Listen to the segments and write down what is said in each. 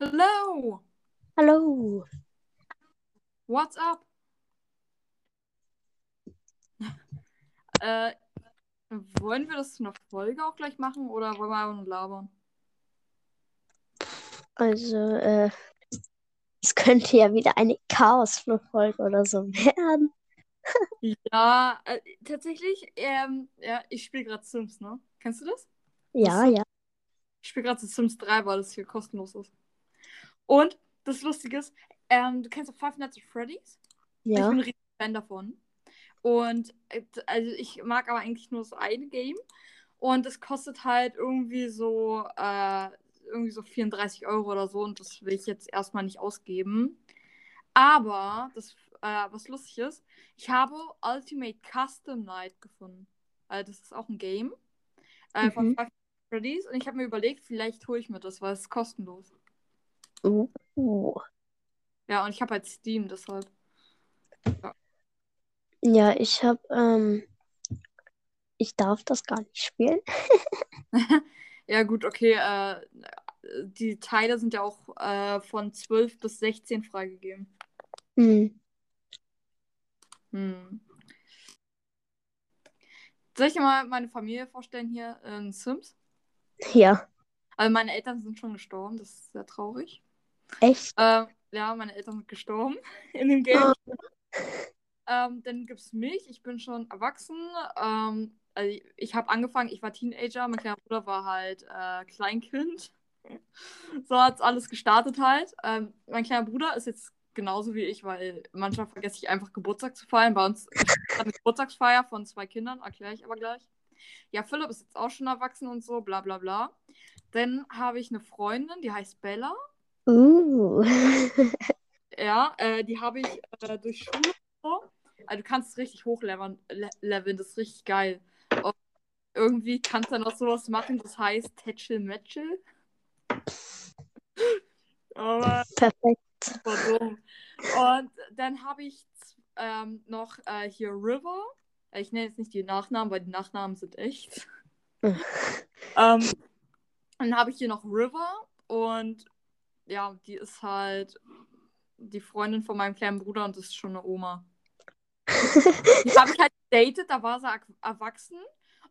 Hello, Hallo. what's up? äh, wollen wir das in der Folge auch gleich machen oder wollen wir einfach nur labern? Also, äh, es könnte ja wieder eine Chaos-Folge oder so werden. Ja, äh, tatsächlich, ähm, ja, ich spiele gerade Sims, ne? Kennst du das? Ja, Das- ja. Ich spiele gerade Sims 3, weil das hier kostenlos ist. Und das Lustige ist, ähm, du kennst doch Five Nights at Freddy's? Ich Ja. bin ein riesiger Fan davon. Und äh, also ich mag aber eigentlich nur das eine Game. Und es kostet halt irgendwie so, äh, irgendwie so 34 Euro oder so. Und das will ich jetzt erstmal nicht ausgeben. Aber das, äh, was lustig ist, ich habe Ultimate Custom Night gefunden. Äh, das ist auch ein Game äh, von Mhm. Five Nights at Freddy's. Und ich habe mir überlegt, vielleicht hole ich mir das, weil es ist kostenlos. Uh. Ja, und ich habe halt Steam, deshalb. Ja, ich habe, ähm, ich darf das gar nicht spielen. Ja, gut, okay. Äh, die Teile sind ja auch äh, von 12 bis 16 freigegeben. Hm. Hm. Soll ich dir mal meine Familie vorstellen hier in Sims? Ja, Also meine Eltern sind schon gestorben, das ist sehr traurig. echt? Äh, ja, meine Eltern sind gestorben in dem Game. Oh. Ähm, dann gibt es mich, ich bin schon erwachsen. Ähm, also ich ich habe angefangen, ich war Teenager, mein kleiner Bruder war halt äh, Kleinkind. So hat es alles gestartet halt. Ähm, mein kleiner Bruder ist jetzt genauso wie ich, weil manchmal vergesse ich einfach Geburtstag zu feiern. Bei uns ist eine Geburtstagsfeier von zwei Kindern, erkläre ich aber gleich. Ja, Philipp ist jetzt auch schon erwachsen und so, bla bla bla. Dann habe ich eine Freundin, die heißt Bella. Uh. Ja, äh, die habe ich äh, durch Schule. Also du kannst es richtig hochleveln, le leveln, das ist richtig geil. Und irgendwie kannst du dann auch sowas machen, das heißt Tetchel Matchel. Aber Perfekt. Super dumm. Und dann habe ich ähm, noch äh, hier River. Ich nenne jetzt nicht die Nachnamen, weil die Nachnamen sind echt. Ähm, dann habe ich hier noch River und ja, die ist halt die Freundin von meinem kleinen Bruder und das ist schon eine Oma. Die habe ich halt gedatet, da war sie erw- erwachsen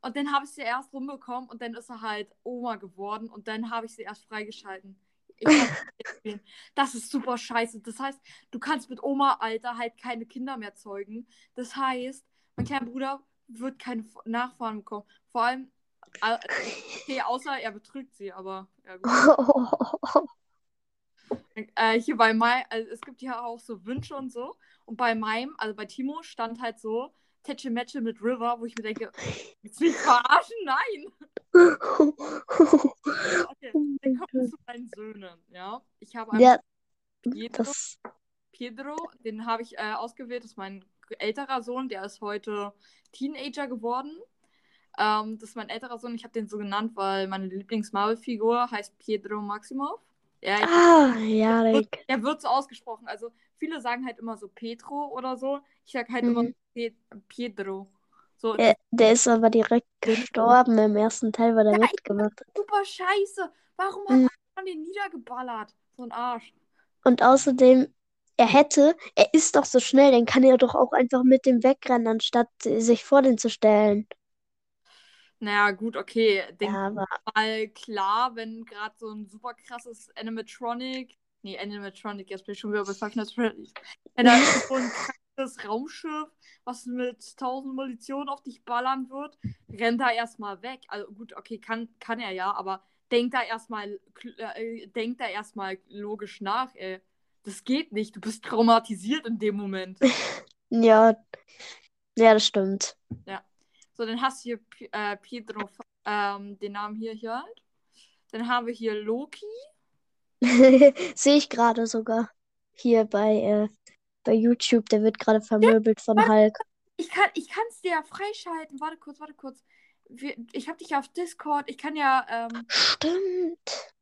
und dann habe ich sie erst rumbekommen und dann ist sie halt Oma geworden und dann habe ich sie erst freigeschalten. Ich das ist super scheiße. Das heißt, du kannst mit Oma-Alter halt keine Kinder mehr zeugen. Das heißt, mein kleiner Bruder wird keine Nachfahren bekommen. Vor allem, äh, okay, außer er betrügt sie, aber ja gut. Äh, hier bei Mai, also es gibt ja auch so Wünsche und so. Und bei meinem, also bei Timo, stand halt so Tätschel Matchel mit River, wo ich mir denke, willst du mich verarschen? Nein. Okay, dann kommen wir zu meinen Söhnen, ja. Ich habe einen Ja, Pedro, das. Pedro, den habe ich äh, ausgewählt, das ist mein älterer Sohn, der ist heute Teenager geworden. Ähm, das ist mein älterer Sohn, ich habe den so genannt, weil meine Lieblings-Marvel-Figur heißt Pedro Maximov. Ja, ich Ah, ja, der wird, der wird so ausgesprochen. Also viele sagen halt immer so Petro oder so. Ich sag halt immer Mhm. Pe Pedro. So, Der, der ist aber direkt gestorben im ersten Teil, weil er Ja, mitgemacht hat. super scheiße. Warum hat Mhm. man den niedergeballert? So ein Arsch. Und außerdem, er hätte, er ist doch so schnell, dann kann er doch auch einfach mit dem wegrennen, anstatt sich vor den zu stellen. Naja, gut, okay. Denk Ja, aber mal klar, wenn gerade so ein super krasses Animatronic. Nee, Animatronic, jetzt bin ich schon wieder bei Five Nights Freddy's. Wenn da so ein krasses Raumschiff, was mit 1000 Munition auf dich ballern wird, rennt er erstmal weg. Also gut, okay, kann, kann er ja, aber denkt da erstmal äh, denkt da erstmal logisch nach, ey. Das geht nicht, du bist traumatisiert in dem Moment. ja, ja, das stimmt. So, dann hast du hier P äh, Pedro, ähm, den Namen hier, hier halt. Dann haben wir hier Loki. Sehe ich gerade sogar hier bei, äh, bei YouTube, der wird gerade vermöbelt von Hulk. Ich kann ich es dir ja freischalten. Warte kurz, warte kurz. Wir, ich habe dich ja auf Discord. Ich kann ja, ähm, Stimmt.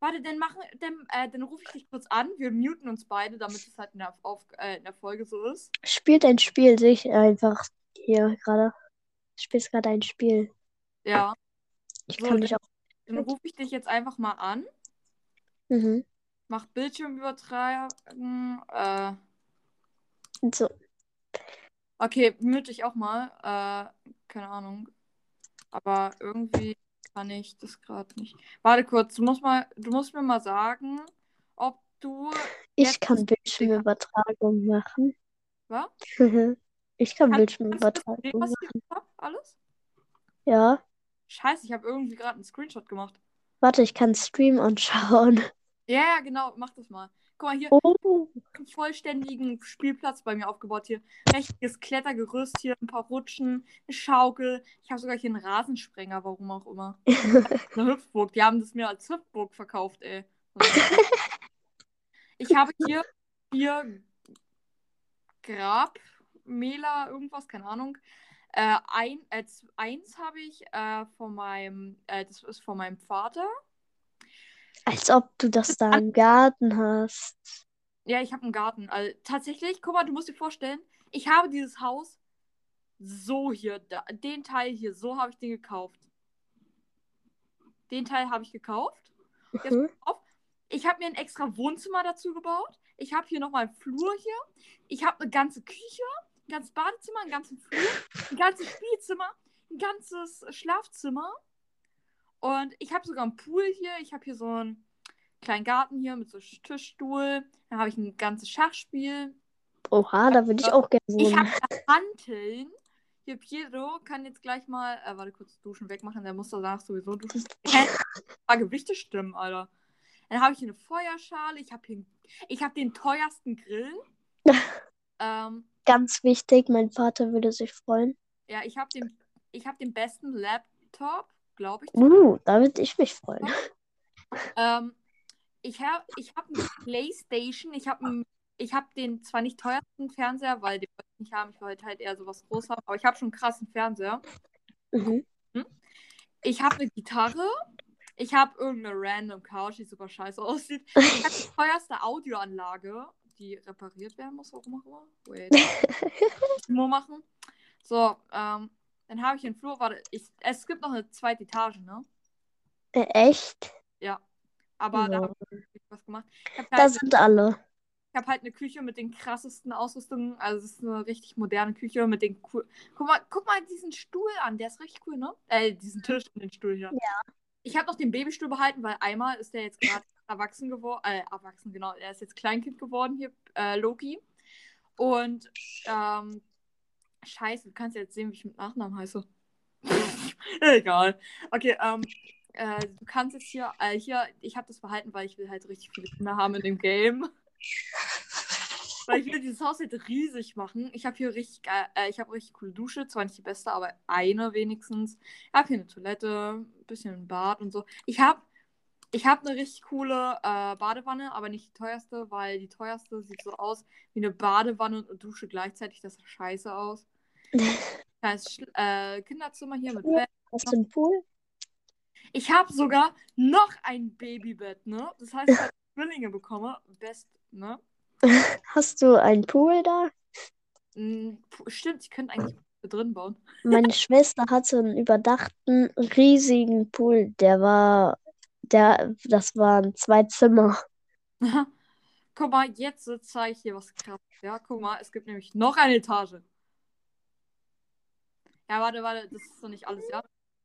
warte, dann machen, dann, äh, dann rufe ich dich kurz an. Wir muten uns beide, damit es halt in der, auf, äh, in der Folge so ist. Spielt ein Spiel, sehe ich einfach hier gerade. Du spielst gerade ein Spiel. Ja. Ich So, kann dich auch. Dann rufe ich dich jetzt einfach mal an. Mhm. Mach Bildschirmübertragen. Äh, So. okay, mute ich auch mal. Äh, keine Ahnung. Aber irgendwie kann ich das gerade nicht. Warte kurz, du musst mal, du musst mir mal sagen, ob du. Ich kann Bildschirmübertragung machen. Was? Ich kann das Bildschirmübertragung machen. hab? Alles? Ja. Scheiße, ich habe irgendwie gerade einen Screenshot gemacht. Warte, ich kann Stream anschauen. Ja, ja, genau, mach das mal. Guck mal, hier Oh. einen vollständigen Spielplatz bei mir aufgebaut. Hier richtiges Klettergerüst, hier ein paar Rutschen, eine Schaukel. Ich habe sogar hier einen Rasensprenger, warum auch immer. Eine Hüpfburg. Die haben das mir als Hüpfburg verkauft, ey. Ich habe hier vier Grabmäler, irgendwas, keine Ahnung. Äh, ein, äh, eins habe ich äh, von meinem, äh, das ist von meinem Vater. Als ob du das da im Garten hast. Ja, ich habe einen Garten. Also, tatsächlich, guck mal, du musst dir vorstellen, ich habe dieses Haus so hier, da, den Teil hier, so habe ich den gekauft. Den Teil habe ich gekauft. Mhm. Ich habe mir ein extra Wohnzimmer dazu gebaut. Ich habe hier nochmal einen Flur hier. Ich habe eine ganze Küche, ein ganzes Badezimmer, einen ganzen Flur, ein ganzes Spielzimmer, ein ganzes Schlafzimmer. Und ich habe sogar einen Pool hier. Ich habe hier so einen kleinen Garten hier mit so Tischstuhl. Dann habe ich ein ganzes Schachspiel. Oha, da würde ich auch gerne Ich wohnen. habe Hanteln. Hier, Pietro kann jetzt gleich mal, äh, warte kurz, duschen wegmachen. Der muss danach sowieso duschen. Hä? Ah, Gewichte stimmen, Alter. Dann habe ich hier eine Feuerschale. Ich habe hier, ich habe den teuersten Grill. ähm, Ganz wichtig, mein Vater würde sich freuen. ja, ich habe den, ich habe den besten Laptop, glaube ich. Uh, da würde ich mich freuen. Ähm, ich habe ich hab eine Playstation. Ich habe ich hab den zwar nicht teuersten Fernseher, weil den wollte ich nicht haben. Ich wollte halt eher sowas groß haben. Aber ich habe schon einen krassen Fernseher. Mhm. Ich habe eine Gitarre. Ich habe irgendeine random Couch, die super scheiße aussieht. Ich habe die teuerste Audioanlage, die repariert werden muss, warum auch immer. Wait. Nur machen. So, ähm, dann habe ich den Flur. Warte, ich, es gibt noch eine zweite Etage, ne? Äh, echt? Ja. Aber da Ja. habe ich was gemacht. Ich habe Da halt, sind alle. ich hab halt eine Küche mit den krassesten Ausrüstungen. Also es ist eine richtig moderne Küche mit den cool. Guck mal, guck mal diesen Stuhl an, der ist richtig cool, ne? Äh, diesen Tisch und den Stuhl hier. Ja. Ich habe noch den Babystuhl behalten, weil einmal ist der jetzt gerade erwachsen geworden. Äh, erwachsen, genau. Er ist jetzt Kleinkind geworden hier, äh, Loki. Und, ähm, scheiße, du kannst ja jetzt sehen, wie ich mit Nachnamen heiße. Egal. Okay, ähm, äh, du kannst jetzt hier, äh, hier, ich habe das behalten, weil ich will halt richtig viele Kinder haben in dem Game. Weil ich will dieses Haus halt riesig machen. Ich habe hier richtig geil, äh, ich habe richtig coole Dusche, zwar nicht die beste, aber eine wenigstens. Ich habe hier eine Toilette, ein bisschen ein Bad und so. Ich habe ich hab eine richtig coole äh, Badewanne, aber nicht die teuerste, weil die teuerste sieht so aus wie eine Badewanne und Dusche gleichzeitig. Das sieht scheiße aus. Sch äh, Kinderzimmer hier mit. Bett. Hast du einen Pool? Ich habe sogar noch ein Babybett, ne? Das heißt, ich habe Zwillinge bekomme. Best, ne? Hast du einen Pool da? Mm, Stimmt, ich könnte eigentlich hier drin bauen. Meine Schwester hatte einen überdachten, riesigen Pool. Der war, der, das waren zwei Zimmer. Guck mal, jetzt zeige ich dir was krass. Ja, guck mal, es gibt nämlich noch eine Etage. Ja, warte, warte, das ist doch nicht alles, ja?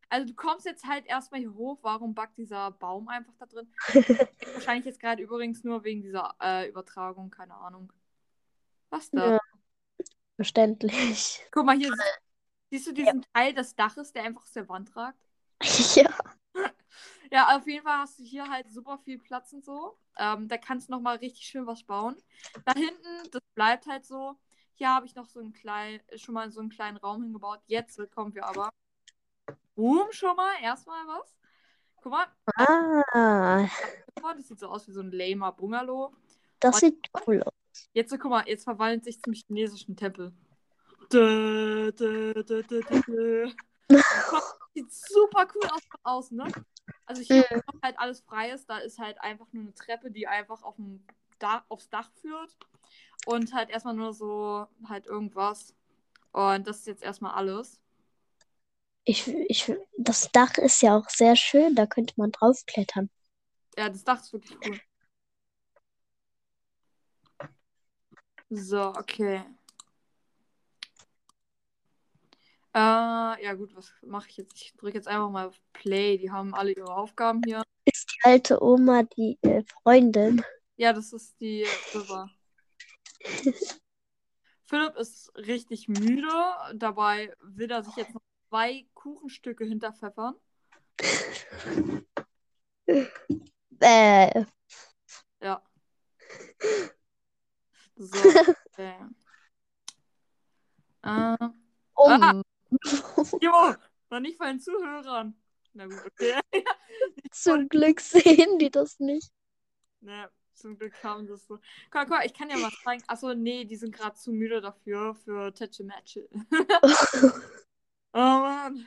Also du kommst jetzt halt erstmal hier hoch. Warum backt dieser Baum einfach da drin? Wahrscheinlich jetzt gerade übrigens nur wegen dieser äh, Übertragung, keine Ahnung. Was da? Ja. Verständlich. Guck mal, hier siehst, siehst du diesen Teil des Daches, der einfach aus der Wand ragt? Ja. Ja, auf jeden Fall hast du hier halt super viel Platz und so. Ähm, da kannst du nochmal richtig schön was bauen. Da hinten, das bleibt halt so. Hier habe ich noch so einen kleinen, schon mal so einen kleinen Raum hingebaut. Jetzt kommen wir aber. Boom, schon mal, erstmal was. Guck mal, Ah, das sieht so aus wie so ein lamer Bungalow. das sieht cool aus. Jetzt, so, guck mal, jetzt verwandelt sich zum chinesischen Tempel. Dö, dö, dö, dö, dö, dö. Sieht super cool aus von außen, ne? Also hier Mhm. halt alles frei ist, da ist halt einfach nur eine Treppe, die einfach auf dem Dach, aufs Dach führt. Und halt erstmal nur so halt irgendwas. Und das ist jetzt erstmal alles. Ich, ich, das Dach ist ja auch sehr schön, da könnte man draufklettern. Ja, das Dach ist wirklich cool. So, okay. Äh, ja gut, was mache ich jetzt? Ich drücke jetzt einfach mal auf Play. Die haben alle ihre Aufgaben hier. Ist die alte Oma die äh, Freundin? Ja, das ist die River. Philipp ist richtig müde. Dabei will er sich jetzt noch zwei Kuchenstücke hinterpfeffern. Äh, Ja. So. Okay. Äh, um. Ah. Jo, noch nicht von den Zuhörern. Na gut, okay. Zum Glück sehen die das nicht. Ne, zum Glück haben sie es so. Guck, mal, guck, mal, ich kann ja mal zeigen. Achso, nee, die sind gerade zu müde dafür, für Tetsche Matche. oh Mann.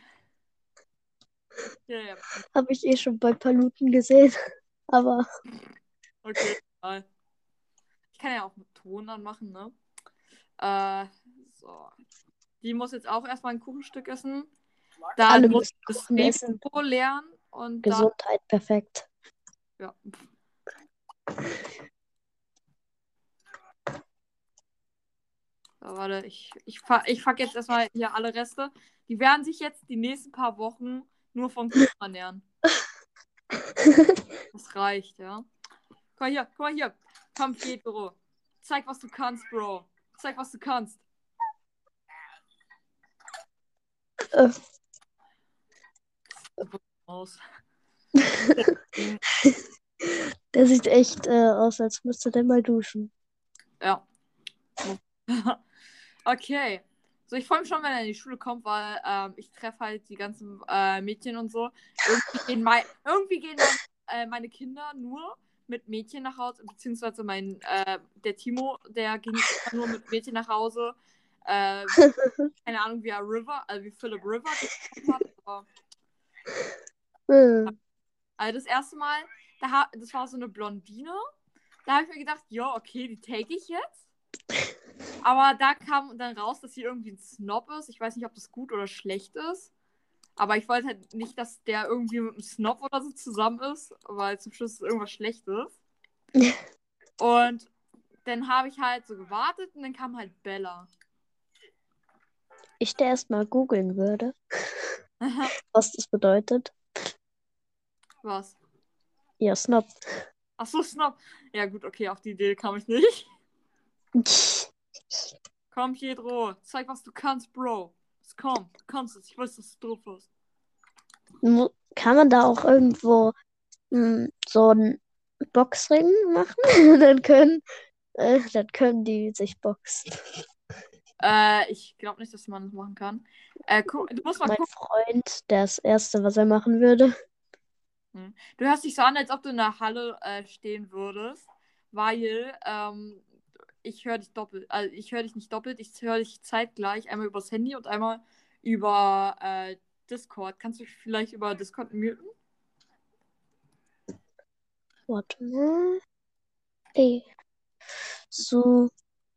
Ja, ja. Habe ich eh schon bei Paluten gesehen. Aber Okay, egal. Ich kann ja auch mit Ton anmachen, ne? Äh, so. Die muss jetzt auch erstmal ein Kuchenstück essen. Dann Alle muss müssen das. Mikro lernen und dann. Gesundheit perfekt. Ja. So, warte, ich, ich, ich fuck jetzt erstmal hier alle Reste. Die werden sich jetzt die nächsten paar Wochen nur von Kuchen ernähren. Das reicht, ja. Guck mal hier, guck mal hier. Komm, Pedro. Zeig, was du kannst, Bro. Zeig, was du kannst. Äh, Aus. der sieht echt äh, aus, als müsste der mal duschen. Ja. okay. So, ich freue mich schon, wenn er in die Schule kommt, weil ähm, ich treffe halt die ganzen äh, Mädchen und so. Irgendwie gehen, mein, irgendwie gehen mein, äh, meine Kinder nur mit Mädchen nach Hause, beziehungsweise mein, äh, der Timo, der ging nur mit Mädchen nach Hause. Äh, keine Ahnung, wie er River, also wie Philip River hat, aber Also das erste Mal, da das war so eine Blondine. Da habe ich mir gedacht, ja, okay, die take ich jetzt. Aber da kam dann raus, dass sie irgendwie ein Snob ist. Ich weiß nicht, ob das gut oder schlecht ist. Aber ich wollte halt nicht, dass der irgendwie mit einem Snob oder so zusammen ist, weil zum Schluss irgendwas Schlechtes. Und dann habe ich halt so gewartet und dann kam halt Bella. Ich der erstmal googeln würde, was das bedeutet. Was? Ja, Snob. Ach so, Snob. Ja gut, okay, auf die Idee kam ich nicht. Komm, Pedro, zeig, was du kannst, Bro. Jetzt komm, du kannst es. Ich weiß, dass du drauf hast. Kann man da auch irgendwo mh, so einen Boxring machen? dann können, äh, dann können die sich boxen. Äh, ich glaube nicht, dass man das machen kann. Äh, gu- du musst mal Mein gucken. Freund, das Erste, was er machen würde. Du hörst dich so an, als ob du in der Halle äh, stehen würdest, weil ähm, ich höre dich doppelt. Also ich höre dich nicht doppelt, ich höre dich zeitgleich einmal übers Handy und einmal über äh, Discord. Kannst du vielleicht über Discord muten? Warte mal. Eh. So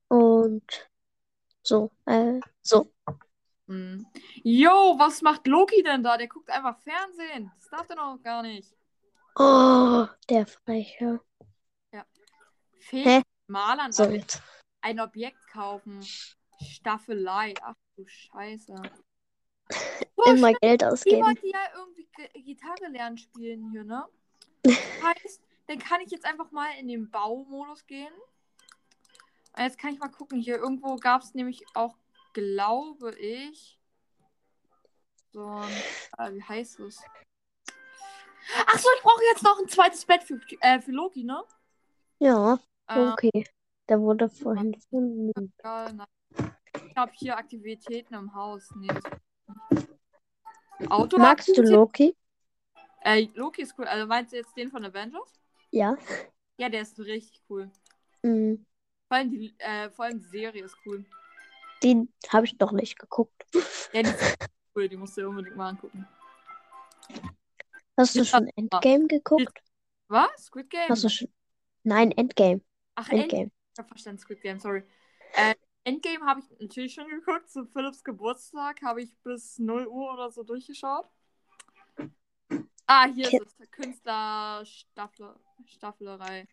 und so. Äh, so. Hm. Yo, was macht Loki denn da? Der guckt einfach Fernsehen. Das darf der noch gar nicht. Oh, der Freche. Fähig Hä? Malern So ein, Objekt kaufen. Staffelei. Ach du Scheiße. Oh, Immer Geld ausgeben. wollte ja irgendwie Gitarre lernen spielen hier, ne? Das heißt, dann kann ich jetzt einfach mal in den Baumodus gehen. Und jetzt kann ich mal gucken. Hier irgendwo gab es nämlich auch, glaube ich, so ein, äh, wie heißt es? Ach so, ich brauche jetzt noch ein zweites Bett für, äh, für Loki, ne? Ja, Ähm, okay. Der wurde vorhin gefunden. Ich habe hier Aktivitäten im Haus. Nee, Auto Magst du Loki? Äh, Loki ist cool. Also meinst du jetzt den von Avengers? Ja. Ja, der ist richtig cool. Mhm. Vor allem die, äh, vor allem die Serie ist cool. Den habe ich noch nicht geguckt. Ja, die ist cool. Die musst du unbedingt mal angucken. Hast du schon Endgame geguckt? Was? Squid Game? Hast du schon. Nein, Endgame. Ach, Endgame. Endgame. Ich hab verstanden, Squid Game, sorry. Äh, Endgame habe ich natürlich schon geguckt. Zu Philips Geburtstag habe ich bis 0 Uhr oder so durchgeschaut. Ah, hier Ke- ist es. Künstler Staffel, Staffelerei.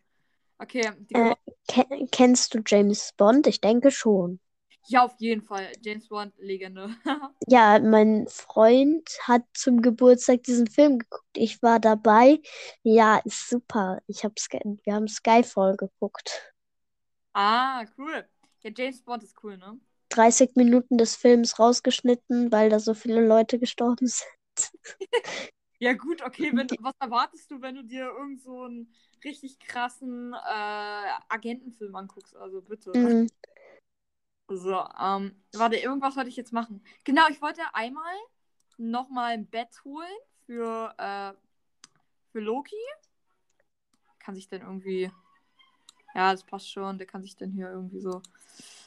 Okay, die Äh, ke kennst du James Bond? Ich denke schon. ja, auf jeden Fall. James Bond, Legende. Ja, mein Freund hat zum Geburtstag diesen Film geguckt. Ich war dabei. Ja, ist super. Ich hab Sky wir haben Skyfall geguckt. ah, cool. Ja, James Bond ist cool, ne? 30 Minuten des Films rausgeschnitten, weil da so viele Leute gestorben sind. Ja, gut, okay. Wenn, was erwartest du, wenn du dir irgend so einen richtig krassen äh, Agentenfilm anguckst? Also bitte. Mhm. So, ähm, warte, irgendwas wollte ich jetzt machen. Genau, ich wollte einmal nochmal ein Bett holen für, äh, für Loki. Kann sich denn irgendwie. Ja, das passt schon. Der kann sich dann hier irgendwie so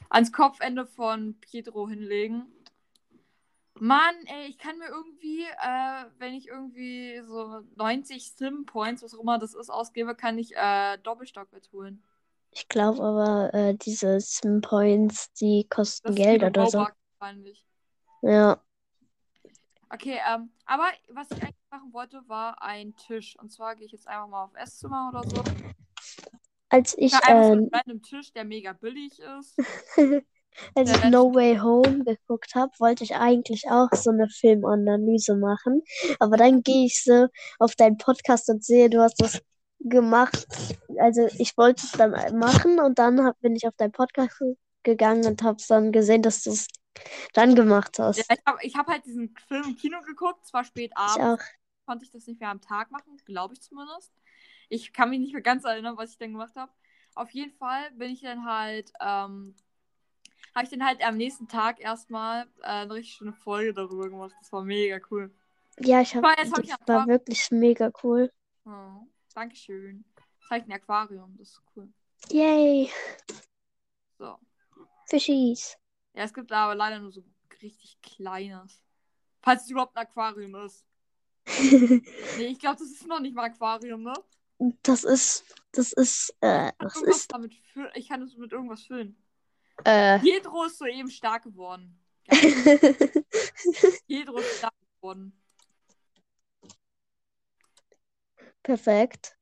ans Kopfende von Pietro hinlegen. Mann, ey, ich kann mir irgendwie, äh, wenn ich irgendwie so 90 Sim-Points, was auch immer das ist, ausgebe, kann ich äh, Doppelstockbett holen. Ich glaube aber, äh, diese Sim Points, die kosten Das Geld oder so. Wahrscheinlich. Ja. Okay, ähm, aber was ich eigentlich machen wollte, war ein Tisch. Und zwar gehe ich jetzt einfach mal auf Esszimmer oder so. Als ich, Ja, einfach so einen random Tisch, der mega billig ist. als ich No Way Home geguckt habe, wollte ich eigentlich auch so eine Filmanalyse machen. Aber dann gehe ich so auf deinen Podcast und sehe, du hast das gemacht. Also ich wollte es dann machen und dann hab, bin ich auf deinen Podcast gegangen und habe dann gesehen, dass du es dann gemacht hast. Ja, ich habe ich hab halt diesen Film im Kino geguckt, zwar spät Ich abends, auch. konnte ich das nicht mehr am Tag machen, glaube ich zumindest. Ich kann mich nicht mehr ganz erinnern, was ich dann gemacht habe. Auf jeden Fall bin ich dann halt, ähm, habe ich dann halt am nächsten Tag erstmal äh, eine richtig schöne Folge darüber gemacht. Das war mega cool. Ja, ich habe, jetzt hab ich das ein war wirklich mega cool. Oh, Dankeschön. Das ist ein Aquarium, das ist cool. Yay, So. Fischies. Ja, es gibt aber leider nur so richtig kleines. Falls es überhaupt ein Aquarium ist. Nee, ich glaube, das ist noch nicht mal Aquarium, ne? Das ist, das ist, äh, das ist, damit fü- ich kann es mit irgendwas füllen. Äh, Pietro ist soeben stark geworden. Pietro ist stark geworden. perfekt.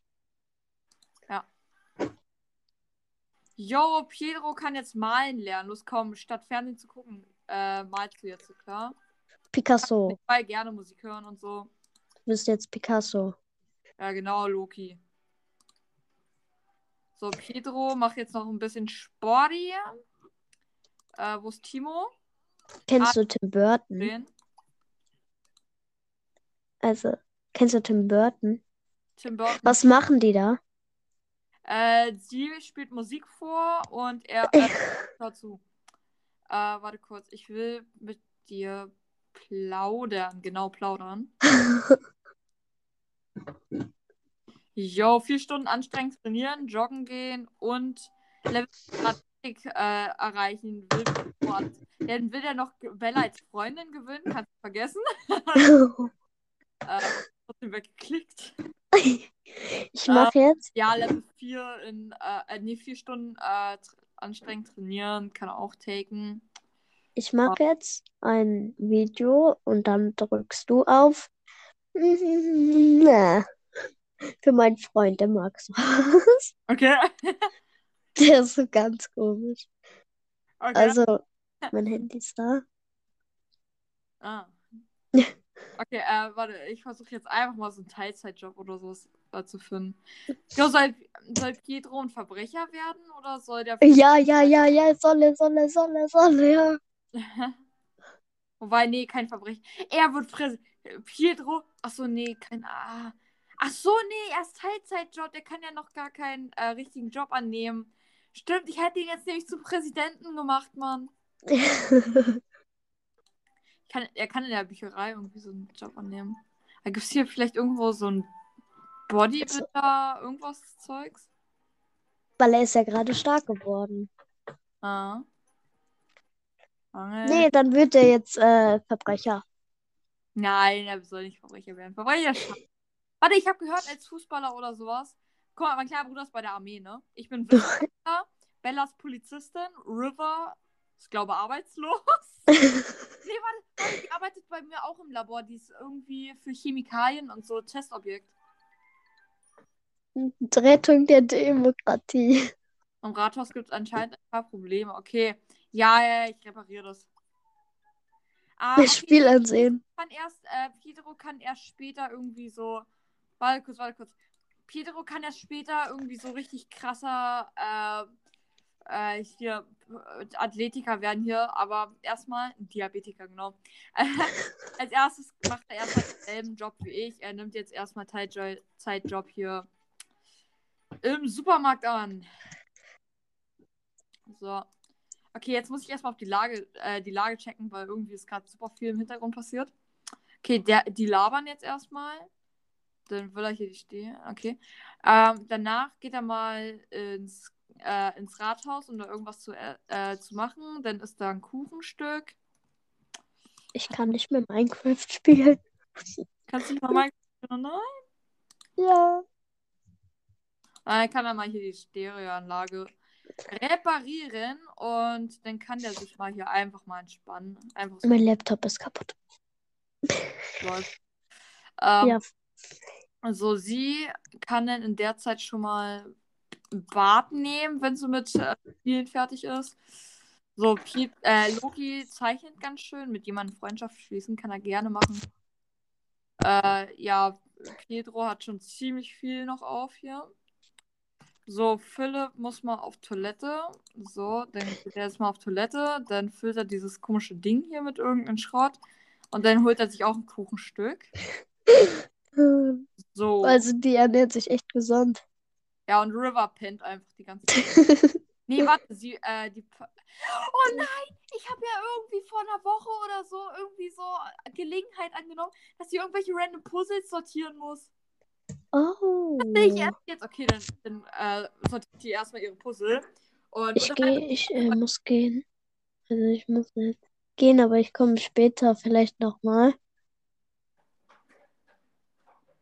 Yo, Pietro kann jetzt malen lernen. Los, komm, statt Fernsehen zu gucken, äh, malst du jetzt, klar? Picasso. Ich will gerne Musik hören und so. Du bist jetzt Picasso. Ja, genau, Loki. So, Pietro macht jetzt noch ein bisschen Sport hier. Äh, wo ist Timo? Kennst Ah, du Tim Burton? Den. Also, kennst du Tim Burton? Tim Burton. Was machen die da? Äh, sie spielt Musik vor und er äh, hört zu. Äh, warte kurz, ich will mit dir plaudern, genau plaudern. Jo, vier Stunden anstrengend trainieren, joggen gehen und Level 30 äh, erreichen will. Sport. Dann will er noch Bella als Freundin gewinnen, kannst du vergessen. äh, trotzdem weggeklickt. Ich mache jetzt, Ja, Level 4 in, äh, äh, nee, vier Stunden äh, tr anstrengend trainieren, kann auch taken. ich mache jetzt ein Video und dann drückst du auf. Für meinen Freund, der mag sowas. Okay. Der ist so ganz komisch. okay. Also, mein Handy ist da. Ah. Okay, äh, warte, ich versuche jetzt einfach mal so einen Teilzeitjob oder sowas äh, zu finden. Ja, soll, soll Pietro ein Verbrecher werden oder soll der. Ja, ja, ja, ja, solle, solle, solle, solle, ja. Wobei, nee, kein Verbrecher. Er wird Präsident. Pietro. Achso, nee, kein. Ah. Ach so, nee, er ist Teilzeitjob. Der kann ja noch gar keinen äh, richtigen Job annehmen. Stimmt, ich hätte ihn jetzt nämlich zum Präsidenten gemacht, Mann. Kann, er kann in der Bücherei irgendwie so einen Job annehmen. Da gibt es hier vielleicht irgendwo so ein Bodybuilder, irgendwas Zeugs. Weil er ist ja gerade stark geworden. Ah. Angel. Nee, dann wird er jetzt äh, Verbrecher. Nein, er soll nicht Verbrecher werden. Verbrecher. Warte, ich habe gehört, als Fußballer oder sowas. Guck mal, mein kleiner Bruder ist bei der Armee, ne? Ich bin Wissenschaftler, Bellas Polizistin, River ist, glaube arbeitslos. nee, warte, die arbeitet bei mir auch im Labor. Die ist irgendwie für Chemikalien und so Testobjekt. Rettung der Demokratie. Im Rathaus gibt es anscheinend ein paar Probleme. Okay. Ja, ja, ich repariere das. Ah, Das Spiel ansehen. Kann erst, äh, Pedro kann erst später irgendwie so. Warte kurz, warte kurz. Pedro kann erst später irgendwie so richtig krasser äh, äh, hier Athletiker werden hier, aber erstmal Diabetiker, genau. Als erstes macht er erstmal denselben Job wie ich. Er nimmt jetzt erstmal Zeitjo- Zeitjob hier im Supermarkt an. So. Okay, jetzt muss ich erstmal auf die Lage, äh, die Lage checken, weil irgendwie ist gerade super viel im Hintergrund passiert. Okay, der, die labern jetzt erstmal. Dann will er hier nicht stehen. Okay. Ähm, danach geht er mal ins, äh, ins Rathaus, um da irgendwas zu, äh, äh, zu machen. Dann ist da ein Kuchenstück. Ich kann nicht mehr Minecraft spielen. Kannst du nicht mal mal. Nein. Ja. Dann kann er mal hier die Stereoanlage reparieren und dann kann der sich mal hier einfach mal entspannen. Einfach so Mein Laptop ist kaputt. Ähm, Ja. Also sie kann dann in der Zeit schon mal Bad nehmen, wenn sie mit äh, fertig ist. So, Piet, äh, Loki zeichnet ganz schön. Mit jemandem Freundschaft schließen kann er gerne machen. Äh, ja, Pedro hat schon ziemlich viel noch auf hier. So, Philipp muss mal auf Toilette. So, dann geht er jetzt mal auf Toilette. Dann füllt er dieses komische Ding hier mit irgendeinem Schrott. Und dann holt er sich auch ein Kuchenstück. So. Also die ernährt sich echt gesund. Ja, und River pennt einfach die ganze Zeit. Nee, warte, sie, äh, die. Oh nein, ich habe ja irgendwie vor einer Woche oder so irgendwie so Gelegenheit angenommen, dass sie irgendwelche random Puzzles sortieren muss. Oh. Sehe ich erst jetzt. Okay, dann, dann äh, sortiert die erstmal ihre Puzzle. Und Ich gehe, ich äh, muss gehen. Also ich muss jetzt gehen, aber ich komme später vielleicht nochmal.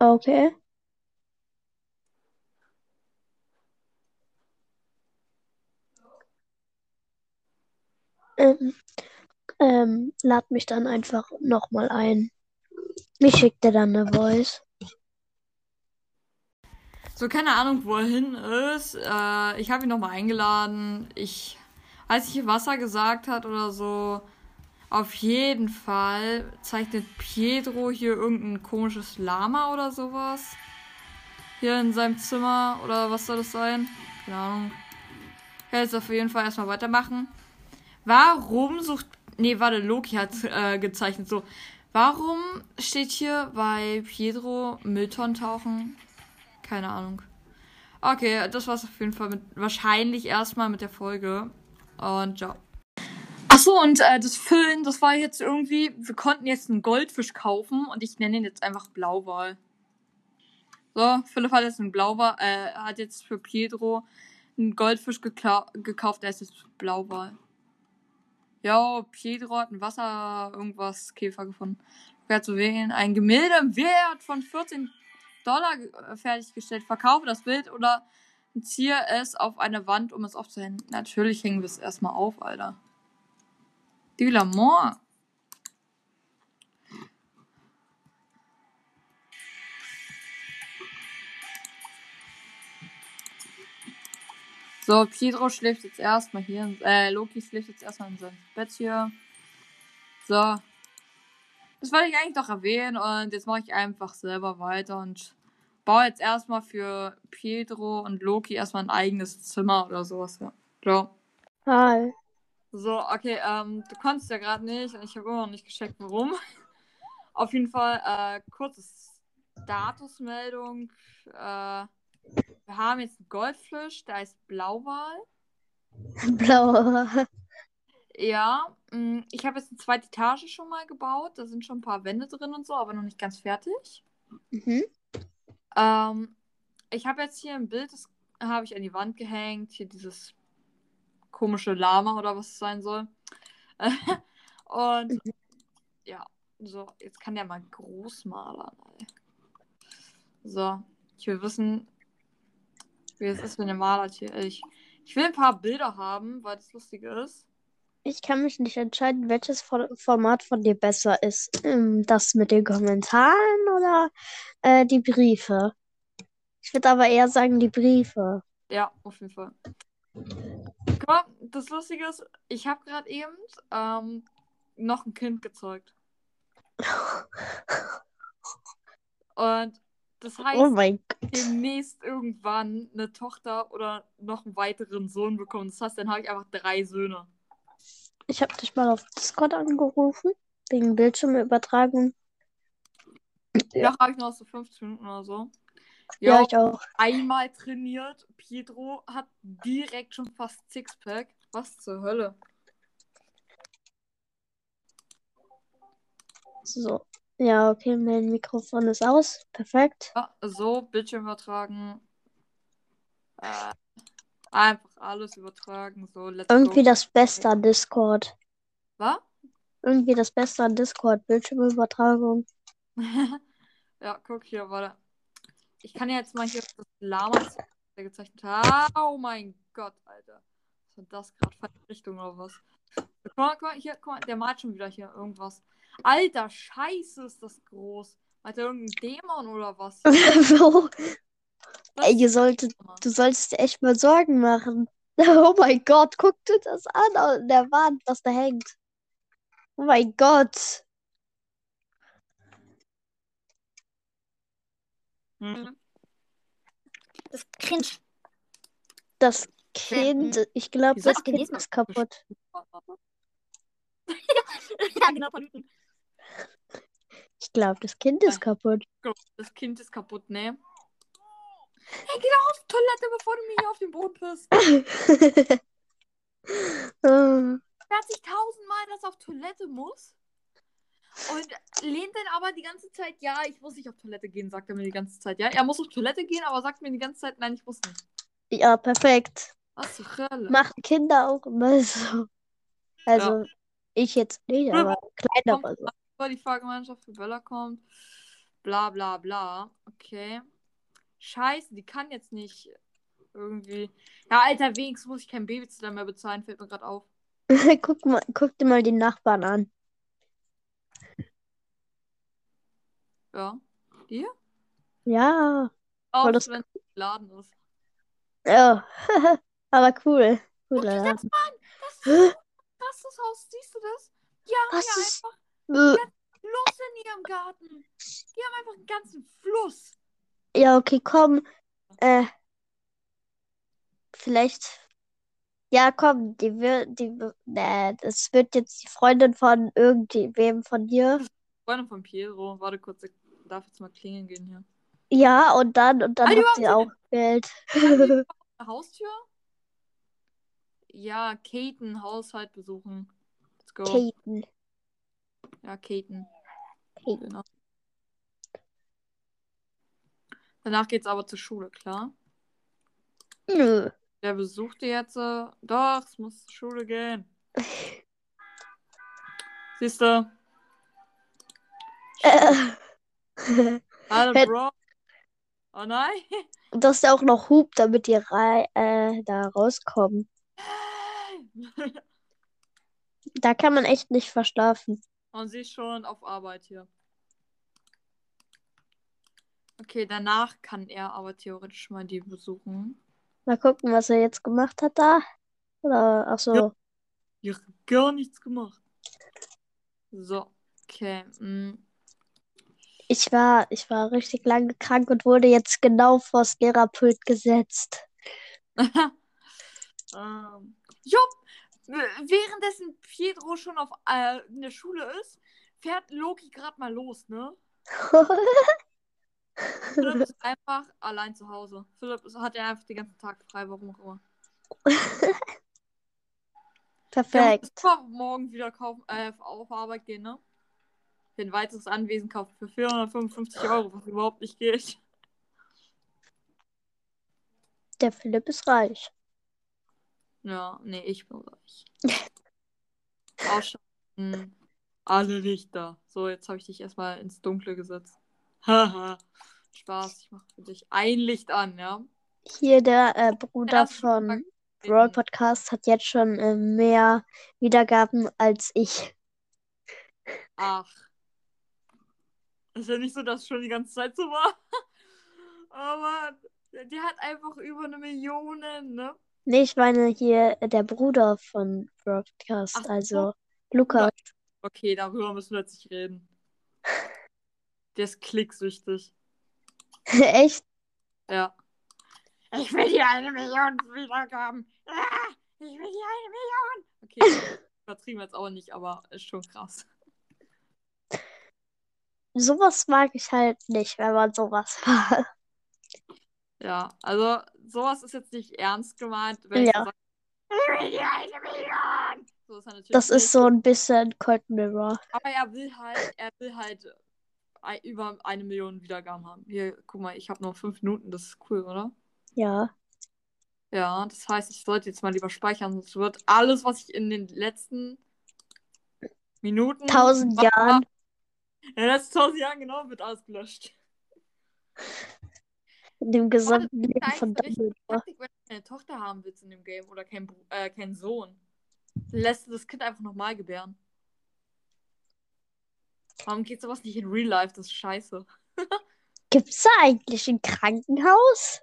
Okay. Ähm, ähm, lad mich dann einfach nochmal ein. Ich schick dir dann eine Voice. So, keine Ahnung, wo er hin ist. Äh, ich habe ihn nochmal eingeladen. Ich, als ich Wasser gesagt hat oder so, auf jeden Fall zeichnet Pietro hier irgendein komisches Lama oder sowas. Hier in seinem Zimmer oder was soll das sein? Keine Ahnung. Ich werde jetzt auf jeden Fall erstmal weitermachen. Warum sucht. Nee, warte, Loki hat äh, gezeichnet. So. Warum steht hier bei Pietro Mülltonnen tauchen? Keine Ahnung. Okay, das war's auf jeden Fall mit, wahrscheinlich erstmal mit der Folge. Und Achso, und äh, das Füllen, das war jetzt irgendwie, wir konnten jetzt einen Goldfisch kaufen und ich nenne ihn jetzt einfach Blauwal. So, Philipp hat jetzt einen Blauwal, äh, hat jetzt für Pietro einen Goldfisch gekauft, der ist jetzt Blauwal. Ja, Pietro hat ein Wasser, irgendwas, Käfer gefunden. Wer zu wählen? Ein Gemälde im Wert von 14 Dollar ge- fertiggestellt. Verkaufe das Bild oder ziehe es auf eine Wand, um es aufzuhängen. Natürlich hängen wir es erstmal auf, Alter. Du l'amour. So, Pietro schläft jetzt erstmal hier. in- Äh, Loki schläft jetzt erstmal in seinem Bett hier. So. Das wollte ich eigentlich noch erwähnen und jetzt mache ich einfach selber weiter und baue jetzt erstmal für Pietro und Loki erstmal ein eigenes Zimmer oder sowas. Ja. So. Hi. So, okay, ähm, du konntest ja gerade nicht und ich habe immer noch nicht gecheckt, warum. Auf jeden Fall, äh, kurze Statusmeldung. Äh, wir haben jetzt einen Goldfisch, der heißt Blauwal. Blauer. Ja, mh, ich habe jetzt eine zweite Etage schon mal gebaut. Da sind schon ein paar Wände drin und so, aber noch nicht ganz fertig. Mhm. Ähm, ich habe jetzt hier ein Bild, das habe ich an die Wand gehängt. Hier dieses komische Lama oder was es sein soll. Und ja, so, jetzt kann der mal groß malern. Ey. So, ich will wissen, wie es ist, wenn der malert hier. Ich, ich will ein paar Bilder haben, weil das lustig ist. Ich kann mich nicht entscheiden, welches For- Format von dir besser ist. Ähm, Das mit den Kommentaren oder äh, die Briefe? Ich würde aber eher sagen, die Briefe. Ja, auf jeden Fall. Mal, das Lustige ist, ich habe gerade eben ähm, noch ein Kind gezeugt. Und das heißt, Oh mein Gott. demnächst irgendwann eine Tochter oder noch einen weiteren Sohn bekommen. Das heißt, dann habe ich einfach drei Söhne. Ich habe dich mal auf Discord angerufen, wegen Bildschirmübertragung. Ja, habe ich noch so 15 Minuten oder so. Ja, Ja, ich auch. einmal trainiert. Pietro hat direkt schon fast Sixpack. Was zur Hölle? So. Ja, okay, mein Mikrofon ist aus. Perfekt. Ja, so, Bildschirm übertragen. Äh, einfach alles übertragen. So, Irgendwie go. das Beste an Discord. Was? Irgendwie das Beste an Discord. Bildschirmübertragung. ja, guck hier, warte. Ich kann ja jetzt mal hier das Lama gezeichnet hat. Oh mein Gott, Alter. Was war das gerade? Falsche Richtung oder was? Guck mal, guck mal, hier, guck mal, der malt schon wieder hier irgendwas. Alter, scheiße ist das groß. Hat er irgendeinen Dämon oder was? Wo? Was Ey, ihr solltet, du solltest dir echt mal Sorgen machen. Oh mein Gott, guck dir das an an der Wand, was da hängt. Oh mein Gott. Hm. Das ist cringe. Das Kind, ich glaube, Wieso das Kind ist kaputt. ja, genau, Paluten. Ich glaube, das Kind ist kaputt. Das Kind ist kaputt, ne? Hey, geh doch auf die Toilette, bevor du mir hier auf den Boden pisst. Hat sich tausendmal, dass auf Toilette muss. Und lehnt dann aber die ganze Zeit, ja, ich muss nicht auf Toilette gehen, sagt er mir die ganze Zeit. Ja, er muss auf Toilette gehen, aber sagt mir die ganze Zeit, nein, ich muss nicht. Ja, perfekt. Was zur Hölle? Machen Kinder auch immer so. Also, ich jetzt nicht, aber kleinere. Kommt, so. bevor die Fahrgemeinschaft für Böller kommt. Bla bla bla. Okay. Scheiße, die kann jetzt nicht irgendwie. Ja, Alter, wenigstens muss ich kein Babysitter mehr bezahlen, fällt mir gerade auf. Guck mal, guck dir mal die Nachbarn an. Ja. Die? Ja, Auch das- wenn es geladen ist. ja. Aber cool. Guck Cooler dir Laden. das an! Das ist das Haus. Siehst du das? Die haben Was hier ist- einfach Äh, Fluss in ihrem Garten. Die haben einfach einen ganzen Fluss. Ja, okay, komm. Äh, vielleicht. Ja, komm, die wird, die, nee, das wird jetzt die Freundin von irgendwem von dir. Freundin von Piero. Warte kurz, ich darf jetzt mal klingeln gehen hier. Ja, und dann, und dann Ah, hat sie auch Geld. Haustür? Ja, Katen, Haushalt besuchen. Let's go. Katen. Ja, Katen. Katen. Genau. Danach geht's aber zur Schule, klar. Nö. Wer besucht die jetzt? Doch, es muss zur Schule gehen. Siehst du? Äh. Hallo, Bro. Oh nein. Dass der auch noch hupt, damit die rei äh, da rauskommen. Da kann man echt nicht verschlafen. Und sie ist schon auf Arbeit hier. Okay, danach kann er aber theoretisch mal die besuchen. Mal gucken, was er jetzt gemacht hat da. Oder, ach so. Ja. Ich hab gar nichts gemacht. So, okay. mm. Ich war, ich war richtig lange krank und wurde jetzt genau vors Lehrerpult gesetzt. ähm. W- währenddessen Pietro schon auf äh, in der Schule ist, fährt Loki gerade mal los, ne? Philipp ist einfach allein zu Hause. Philipp hat ja einfach den ganzen Tag frei, warum auch immer. Perfekt. super morgen wieder kaufen, äh, auf Arbeit gehen, ne? Für ein weiteres Anwesen kaufen für 455 Euro, was überhaupt nicht geht. Der Philipp ist reich. Ja, nee, ich bin reich. Ausschalten. Alle Lichter. So, jetzt habe ich dich erstmal ins Dunkle gesetzt. Haha. Spaß, ich mache für dich ein Licht an, ja? Hier der äh, Bruder Erste von. Brawl Podcast hat jetzt schon äh, mehr Wiedergaben als ich. Ach. Ist ja nicht so, dass es schon die ganze Zeit so war. Aber die hat einfach über eine Million, ne? Nee, ich meine hier äh, der Bruder von Broadcast, Ach so. also Lukas. Okay, darüber müssen wir jetzt nicht reden. Der ist klicksüchtig. Echt? Ja. Ich will hier eine Million Wiedergaben. Ah, ich will hier eine Million. Okay, übertrieben jetzt auch nicht, aber ist schon krass. Sowas mag ich halt nicht, wenn man sowas macht. Ja, also sowas ist jetzt nicht ernst gemeint, wenn ich Ja. so sage, ich will hier eine Million. So ist er natürlich Das ist so ein bisschen Cold Mirror. Aber er will halt, er will halt über eine Million Wiedergaben haben. Hier, guck mal, ich habe noch fünf Minuten, das ist cool, oder? Ja. Ja, das heißt, ich sollte jetzt mal lieber speichern, sonst wird alles, was ich in den letzten Minuten. Tausend Jahren. In den letzten tausend Jahren, genau, wird alles gelöscht. In dem gesamten Leben Eigentlich von Dumbledore. Wenn du keine Tochter haben willst in dem Game oder keinen äh, keinen Sohn, lässt du das Kind einfach nochmal gebären. Warum geht sowas nicht in Real Life? Das ist scheiße. Gibt's da eigentlich ein Krankenhaus?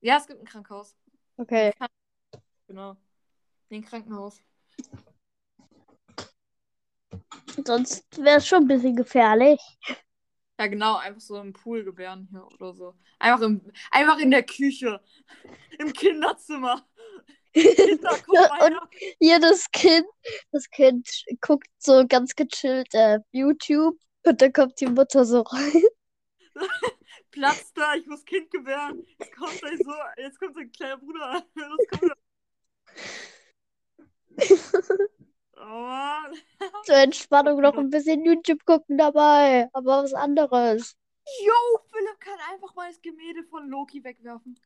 Ja, es gibt ein Krankenhaus. Okay. Genau. Ein Krankenhaus. Sonst wäre es schon ein bisschen gefährlich. Ja, genau, einfach so im Pool gebären hier oder so. Einfach, im, einfach in der Küche. Im Kinderzimmer. Und- das Kind, das Kind guckt so ganz gechillt äh, YouTube und dann kommt die Mutter so rein. Platz da, ich muss Kind gebären. Jetzt kommt gleich so, jetzt kommt sein kleiner Bruder. Oh. Zur Entspannung noch ein bisschen YouTube gucken dabei, aber was anderes. Yo, Philipp kann einfach mal das Gemälde von Loki wegwerfen.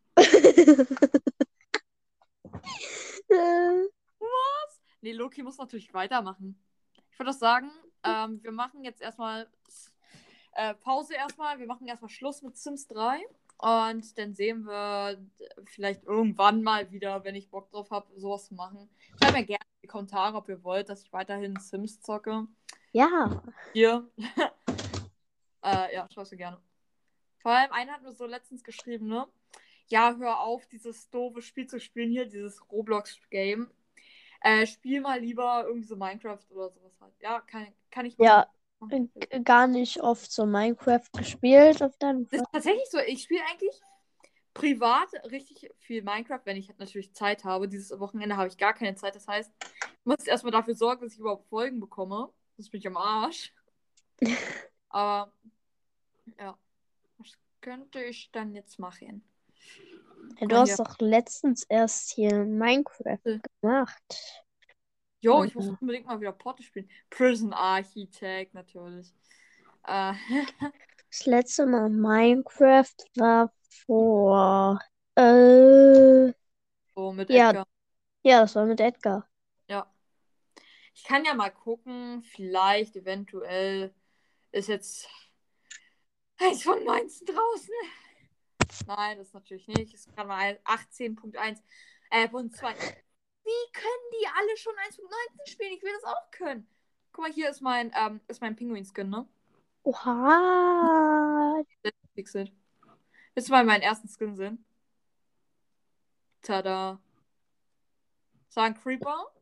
Äh, Nee, Loki muss natürlich weitermachen. Ich würde auch sagen, ähm, wir machen jetzt erstmal äh, Pause erstmal. Wir machen erstmal Schluss mit Sims 3. Und dann sehen wir vielleicht irgendwann mal wieder, wenn ich Bock drauf habe, sowas zu machen. Schreibt mir gerne in die Kommentare, ob ihr wollt, dass ich weiterhin Sims zocke. ja, Hier. äh, ja, schreibst du gerne. Vor allem einer hat mir so letztens geschrieben, ne? Ja, hör auf, dieses doofe Spiel zu spielen hier, dieses Roblox-Game. Äh, spiel mal lieber irgendwie so Minecraft oder sowas halt. Ja, kann, kann ich Ja. machen. g- gar nicht oft so Minecraft gespielt auf deinem Das ist tatsächlich so. Ich spiele eigentlich privat richtig viel Minecraft, wenn ich natürlich Zeit habe. Dieses Wochenende habe ich gar keine Zeit. Das heißt, ich muss erstmal dafür sorgen, dass ich überhaupt Folgen bekomme. Sonst bin ich am Arsch. Aber ja, was könnte ich dann jetzt machen? Ja, du Ah, hast ja. doch letztens erst hier Minecraft Äh. gemacht. Jo, ich muss unbedingt mal wieder Porte spielen. Prison Architect natürlich. Äh, Das letzte Mal Minecraft war vor. Äh, so mit Ja. Edgar. ja, das war mit Edgar. Ja. Ich kann ja mal gucken, vielleicht, eventuell ist jetzt eins von 19 draußen. Nein, das ist natürlich nicht. Es ist gerade mal 18.1. Äh, von 2. Wie können die alle schon 1.19 spielen? Ich will das auch können. Guck mal, hier ist mein, ähm, ist mein Pinguin-Skin, ne? Oha. Pixel. Willst du mal meinen ersten Skin sehen? Tada. Ein Creeper.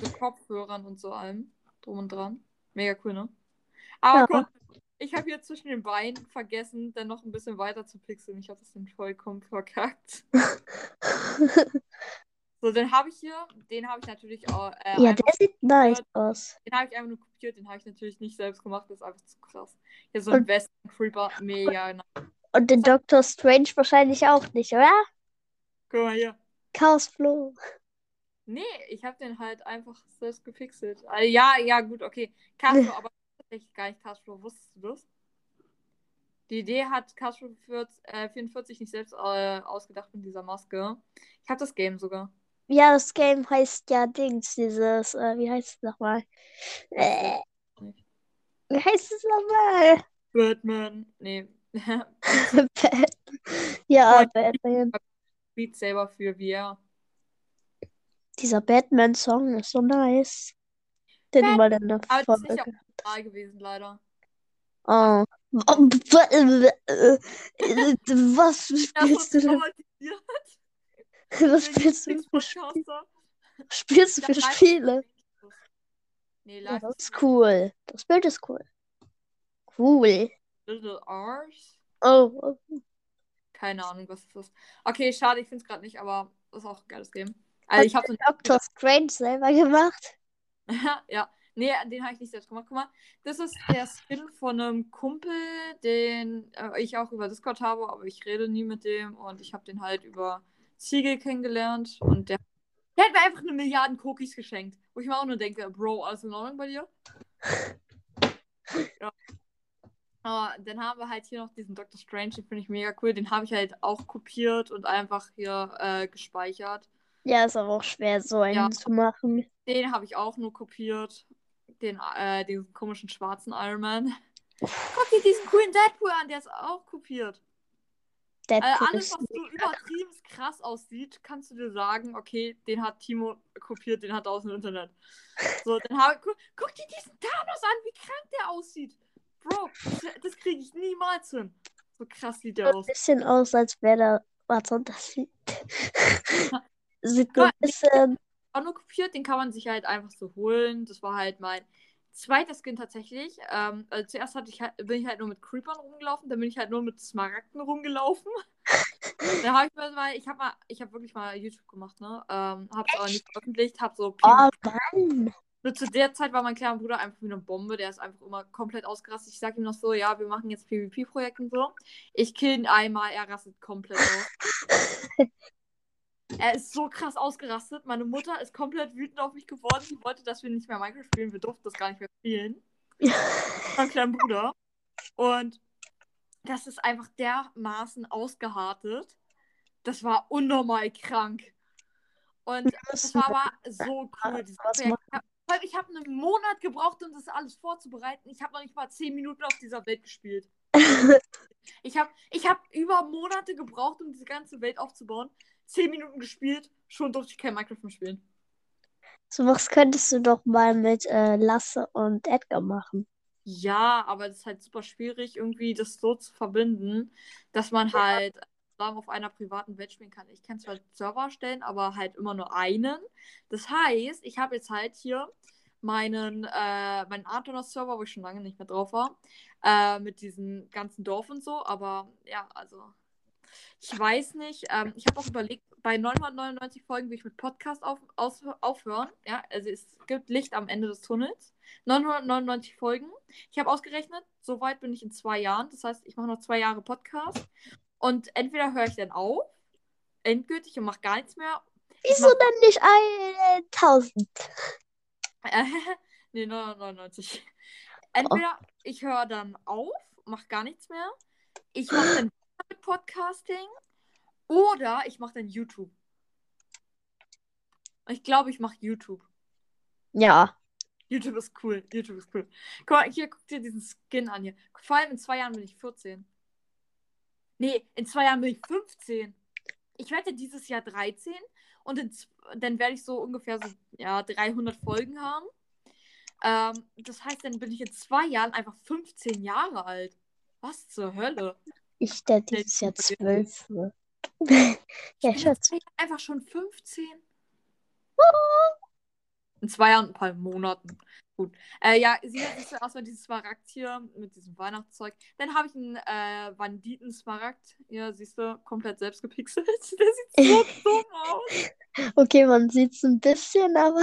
Mit Kopfhörern und so allem. Drum und dran. Mega cool, ne? Aber Ja. guck, ich habe hier zwischen den Beinen vergessen, dann noch ein bisschen weiter zu pixeln. Ich habe das dann vollkommen verkackt. So, den habe ich hier. Den habe ich natürlich auch. Äh, Ja, der sieht nice aus. den habe ich einfach nur kopiert. Den habe ich natürlich nicht selbst gemacht. Das ist einfach zu krass. Hier so ein Westen Creeper. Mega nice. Und den Doctor Strange wahrscheinlich auch nicht, oder? Guck mal hier. Chaos Flo. Nee, ich habe den halt einfach selbst gepixelt. Also, ja, ja, gut, okay. Castro, aber tatsächlich gar nicht Castro. Wusstest du das? Die Idee hat Castro 44, äh, 44 nicht selbst äh, ausgedacht mit dieser Maske. Ich habe das Game sogar. Ja, das Game heißt ja Dings, dieses, äh, wie heißt es nochmal? Äh, wie heißt es nochmal? Batman. Nee. Bat- ja, Batman. Beat Saber für VR. Dieser Batman-Song ist so nice. Den Batman, mal in der Aber das ist nicht auf Folge. gewesen, leider. Oh. Was Ja, spielst du denn? Was spielst du für Spiele? Spielst du Ja, für Spiele? Nee, Ja, das ist cool. Das Bild ist cool. Cool. Little R's. Oh, Keine Ahnung, was das ist. Okay, schade, ich finde es gerade nicht, aber das ist auch ein geiles Game. Also ich habe so Doctor Strange selber gemacht. ja. Nee, den habe ich nicht selbst gemacht. Guck mal, das ist der Skin von einem Kumpel, den äh, ich auch über Discord habe, aber ich rede nie mit dem und ich habe den halt über Ziegel kennengelernt und der, der hat mir einfach eine Milliarde Cookies geschenkt. Wo ich mir auch nur denke, Bro, alles in Ordnung bei dir? ja. Aber dann haben wir halt hier noch diesen Dr. Strange, den finde ich mega cool. Den habe ich halt auch kopiert und einfach hier äh, gespeichert. Ja, ist aber auch schwer, so einen Ja. zu machen. Den habe ich auch nur kopiert. Den, äh, diesen komischen schwarzen Iron Man. Guck dir diesen coolen Deadpool an, der ist auch kopiert. Äh, Deadpool alles, ist was so übertrieben krass aussieht, kannst du dir sagen, okay, den hat Timo kopiert, den hat er aus dem Internet. So, dann habe guck, guck dir diesen Thanos an, wie krank der aussieht. Bro, das, kriege ich niemals hin. So krass sieht der ein aus. bisschen aus, als wäre da. Warte, das Guck ein mal, bisschen. auch nur kopiert, den kann man sich halt einfach so holen. Das war halt mein zweiter Skin tatsächlich. Ähm, also zuerst hatte ich halt, bin ich halt nur mit Creepern rumgelaufen, dann bin ich halt nur mit Smaragden rumgelaufen. dann habe ich mir mal, ich habe mal, ich habe wirklich mal YouTube gemacht, ne? Ähm, hab's aber nicht veröffentlicht, hab so Oh Mann. Nur zu der Zeit war mein kleiner Bruder einfach wie eine Bombe. Der ist einfach immer komplett ausgerastet. Ich sag ihm noch so, ja, wir machen jetzt PvP-Projekt und so. Ich kill ihn einmal, er rastet komplett aus. er ist so krass ausgerastet. Meine Mutter ist komplett wütend auf mich geworden. Sie wollte, dass wir nicht mehr Minecraft spielen. Wir durften das gar nicht mehr spielen. Mein kleiner Bruder. Und das ist einfach dermaßen ausgehartet. Das war unnormal krank. Und das war aber so cool. Ich habe einen Monat gebraucht, um das alles vorzubereiten. Ich habe noch nicht mal zehn Minuten auf dieser Welt gespielt. Ich habe ich hab über Monate gebraucht, um diese ganze Welt aufzubauen. Zehn Minuten gespielt, schon durfte ich kein Minecraft mehr spielen. So was könntest du doch mal mit äh, Lasse und Edgar machen. Ja, aber das ist halt super schwierig, irgendwie das so zu verbinden, dass man halt zusammen auf einer privaten Welt spielen kann. Ich kann zwar Server stellen, aber halt immer nur einen. Das heißt, ich habe jetzt halt hier meinen, äh, meinen Artonos-Server, wo ich schon lange nicht mehr drauf war, äh, mit diesem ganzen Dorf und so, aber ja, also ich weiß nicht. Ähm, ich habe auch überlegt, bei 999 Folgen will ich mit Podcast auf, aus, aufhören. Ja, also es gibt Licht am Ende des Tunnels. 999 Folgen. Ich habe ausgerechnet, so weit bin ich in zwei Jahren. Das heißt, ich mache noch zwei Jahre Podcast. Und entweder höre ich dann auf, endgültig und mache gar nichts mehr. Wieso denn nicht 1000? Äh, nee, 999. Entweder ich höre dann auf, mache gar nichts mehr. Ich mache dann mit Podcasting. Oder ich mache dann YouTube. Ich glaube, ich mache YouTube. Ja. YouTube ist cool. YouTube ist cool. Guck mal, hier, guck dir diesen Skin an hier. Vor allem in zwei Jahren bin ich 14. Nee, in zwei Jahren bin ich 15. Ich werde dieses Jahr 13 und in, dann werde ich so ungefähr so, ja, 300 Folgen haben. Ähm, das heißt, dann bin ich in zwei Jahren einfach 15 Jahre alt. Was zur Hölle? Ich der dieses Jahr. 12 wird. ja, Ich bin in Schatz. einfach schon 15. In zwei Jahren, ein paar Monaten. Gut. Äh, ja, sieht siehst du erstmal dieses Smaragd hier mit diesem Weihnachtszeug. Dann habe ich einen äh, Banditen-Smaragd. Hier siehst du, komplett selbst gepixelt. Der sieht so dumm aus. Okay, man sieht es ein bisschen, aber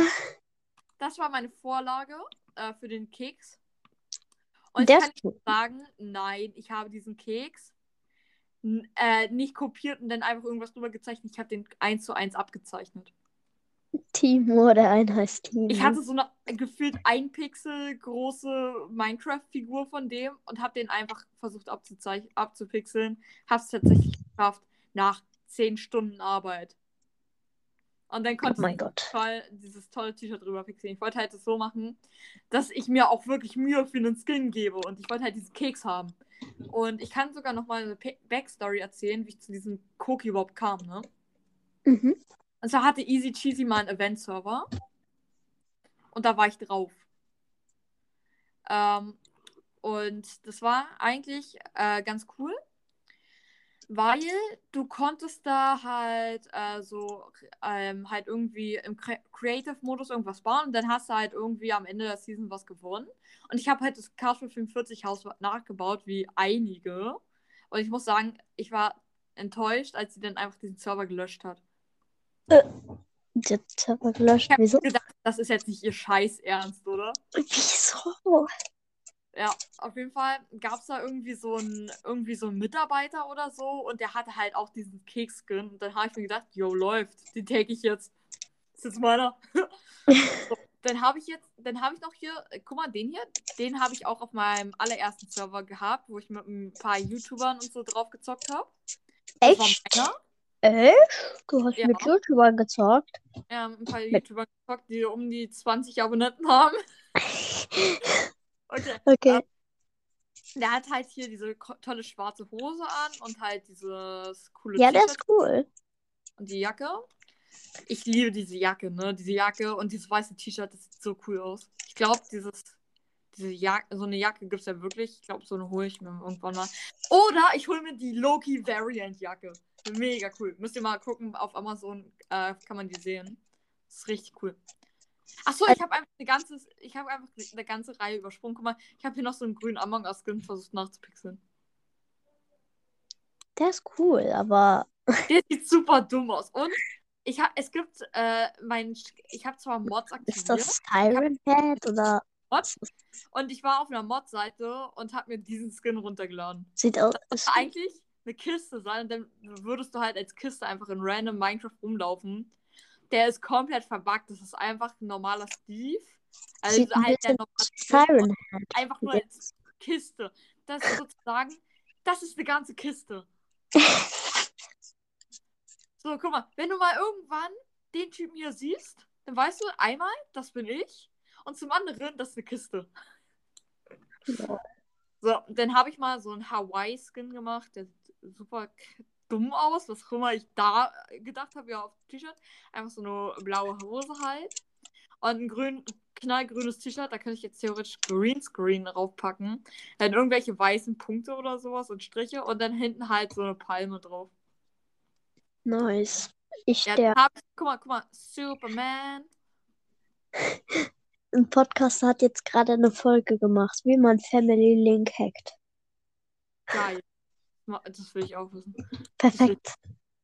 Das war meine Vorlage äh, für den Keks. Und der ich kann sagen, nein, ich habe diesen Keks äh, nicht kopiert und dann einfach irgendwas drüber gezeichnet. Ich habe den eins zu eins abgezeichnet. Timo, der eine heißt Timo. Ich hatte so eine gefühlt ein Pixel große Minecraft-Figur von dem und habe den einfach versucht abzupixeln. Habe es tatsächlich geschafft nach 10 Stunden Arbeit. Und dann oh konnte mein ich Gott. toll, dieses tolle T-Shirt drüber pixeln. Ich wollte halt das so machen, dass ich mir auch wirklich Mühe für einen Skin gebe. Und ich wollte halt diesen Keks haben. Und ich kann sogar noch mal eine Backstory erzählen, wie ich zu diesem Cookie überhaupt kam, ne? Mhm. Und zwar hatte Easy Cheesy mal einen Event-Server. Und da war ich drauf. Ähm, und das war eigentlich äh, ganz cool, weil du konntest da halt äh, so ähm, halt irgendwie im Cre Creative-Modus irgendwas bauen und dann hast du halt irgendwie am Ende der Season was gewonnen. Und ich habe halt das Castle 45 Haus nachgebaut, wie einige. Und ich muss sagen, ich war enttäuscht, als sie dann einfach diesen Server gelöscht hat. Der Server gelöscht. Ich habe Wieso? gedacht, das ist jetzt nicht ihr Scheiß Ernst, oder? Wieso? Ja, auf jeden Fall gab es da irgendwie so einen irgendwie so einen Mitarbeiter oder so und der hatte halt auch diesen Keks-Skin. Und dann habe ich mir gedacht, yo, läuft, den take ich jetzt. Das ist jetzt meiner. so, dann habe ich jetzt, dann habe ich noch hier, guck mal, den hier, den habe ich auch auf meinem allerersten Server gehabt, wo ich mit ein paar YouTubern und so drauf gezockt habe. Echt? Echt? Du hast Ja. mit YouTubern gezockt? Ja, ein paar YouTuber gezockt, die um die 20 Abonnenten haben. Okay. Okay. Der hat halt hier diese tolle schwarze Hose an und halt dieses coole Ja, der ist cool. und die Jacke. Ich liebe diese Jacke, ne? Diese Jacke und dieses weiße T-Shirt, das sieht so cool aus. Ich glaube, dieses, diese Jacke, so eine Jacke gibt es ja wirklich. Ich glaube, so eine hole ich mir irgendwann mal. Oder ich hole mir die Loki Variant Jacke. Mega cool. Müsst ihr mal gucken, auf Amazon äh, kann man die sehen. Das ist richtig cool. Achso, ich habe einfach eine ganze, ich habe einfach eine ganze Reihe übersprungen. Guck mal, ich habe hier noch so einen grünen Among Us Skin versucht nachzupixeln. Der ist cool, aber Der sieht super dumm aus. Und ich hab, es gibt, äh, mein, ich habe zwar Mods ist aktiviert, das Siren Head oder Mods, und ich war auf einer Mod-Seite und habe mir diesen Skin runtergeladen. sieht aus. Das war eigentlich eine Kiste sein und dann würdest du halt als Kiste einfach in random Minecraft rumlaufen. Der ist komplett verbuggt. Das ist einfach ein normaler Steve. Also Sieht ein halt der normale Siren einfach nur als Kiste. Das ist sozusagen, das ist eine ganze Kiste. So, guck mal, wenn du mal irgendwann den Typen hier siehst, dann weißt du einmal, das bin ich. Und zum anderen, das ist eine Kiste. Ja. So, dann habe ich mal so einen Hawaii-Skin gemacht, der sieht super dumm aus, was auch immer ich da gedacht habe, ja, auf dem T-Shirt. Einfach so eine blaue Hose halt. Und ein grün, knallgrünes T-Shirt, da könnte ich jetzt theoretisch Greenscreen draufpacken. Dann irgendwelche weißen Punkte oder sowas und Striche und dann hinten halt so eine Palme drauf. Nice. Ich, Ja, der hab guck mal, guck mal, Superman. ein Podcast hat jetzt gerade eine Folge gemacht, wie man Family Link hackt. Geil. Das will ich auch wissen. Perfekt.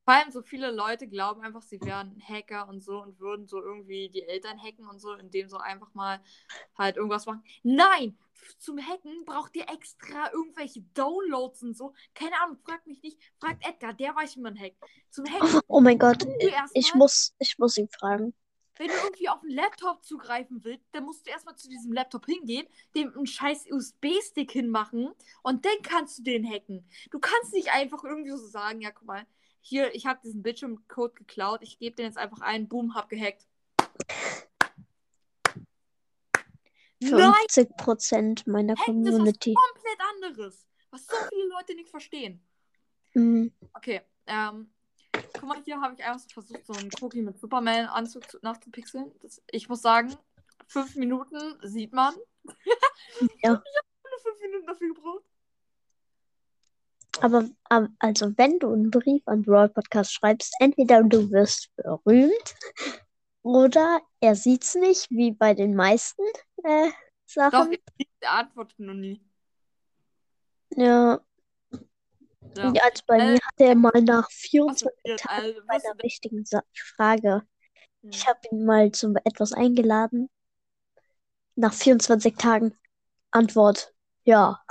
Vor allem so viele Leute glauben einfach, sie wären Hacker und so und würden so irgendwie die Eltern hacken und so, indem so einfach mal halt irgendwas machen. Nein! Zum Hacken braucht ihr extra irgendwelche Downloads und so. Keine Ahnung, fragt mich nicht. Fragt Edgar, der weiß, wie man hackt. Zum Hacken Oh mein Gott, ich muss, ich muss ihn fragen. Wenn du irgendwie auf einen Laptop zugreifen willst, dann musst du erstmal zu diesem Laptop hingehen, dem einen scheiß USB-Stick hinmachen und dann kannst du den hacken. Du kannst nicht einfach irgendwie so sagen, ja, guck mal, hier, ich habe diesen Bildschirmcode geklaut, ich gebe den jetzt einfach ein, boom, hab gehackt. Nein, 50 Prozent meiner hacken ist was Community. komplett anderes, was so viele Leute nicht verstehen. Mhm. Okay, ähm, guck mal, hier habe ich einfach so versucht, so einen Cookie mit Superman-Anzug zu- nachzupixeln. Das, ich muss sagen, fünf Minuten sieht man. Ja. Ich habe nur fünf Minuten dafür gebraucht. Aber also wenn du einen Brief an Brawl Podcast schreibst, entweder du wirst berühmt oder er sieht's nicht, wie bei den meisten äh, Doch, Sachen. ich antwortet noch nie. Ja, Ja. ja, also bei Äh, mir hat er mal nach Was 24 passiert? Tagen Also, bei einer wichtigen Sa Frage. denn- Ich habe ihn mal zu etwas eingeladen. Nach 24 Tagen Antwort ja.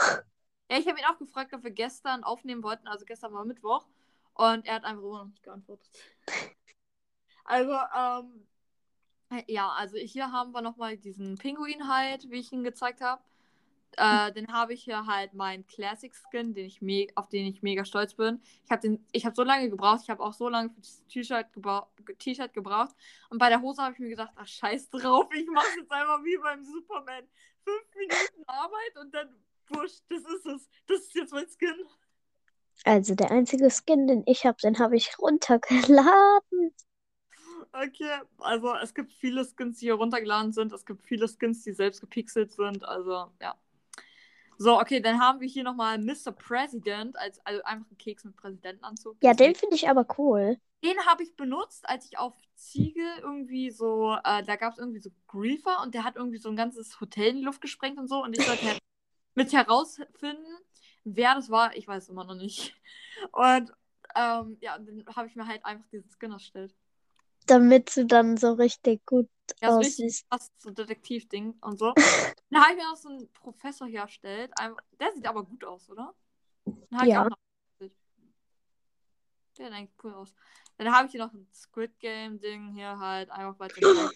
Ja, ich habe ihn auch gefragt, ob wir gestern aufnehmen wollten. Also gestern war Mittwoch. Und er hat einfach immer noch nicht geantwortet. Also, ähm, ja, also hier haben wir nochmal diesen Pinguin halt, wie ich ihn gezeigt habe. Äh, den habe ich hier halt meinen Classic Skin, den ich auf den ich mega stolz bin. Ich habe den, ich habe so lange gebraucht, ich habe auch so lange für das T-Shirt gebra T-Shirt gebraucht. Und bei der Hose habe ich mir gedacht, ach scheiß drauf, ich mache jetzt einfach wie beim Superman. Fünf Minuten Arbeit und dann wurscht, das ist es. Das ist jetzt mein Skin. Also der einzige Skin, den ich habe, den habe ich runtergeladen. Okay, also es gibt viele Skins, die hier runtergeladen sind. Es gibt viele Skins, die selbst gepixelt sind. Also, ja. So, okay, dann haben wir hier nochmal Mr. President, als, also einfach ein Keks mit Präsidentenanzug. Ja, den finde ich aber cool. Den habe ich benutzt, als ich auf Ziege irgendwie so, äh, da gab es irgendwie so Griefer und der hat irgendwie so ein ganzes Hotel in die Luft gesprengt und so. Und ich sollte halt mit herausfinden, wer das war. Ich weiß immer noch nicht. Und ähm, ja, dann habe ich mir halt einfach diesen Skin erstellt. Damit du dann so richtig gut Ja, so richtig aussiehst. fast so Detektivding und so. dann habe ich mir noch so einen Professor hergestellt. Ein- Der sieht aber gut aus, oder? Ja. auch noch. Der sieht eigentlich cool aus. Dann habe ich hier noch ein Squid Game Ding hier halt einfach weiter.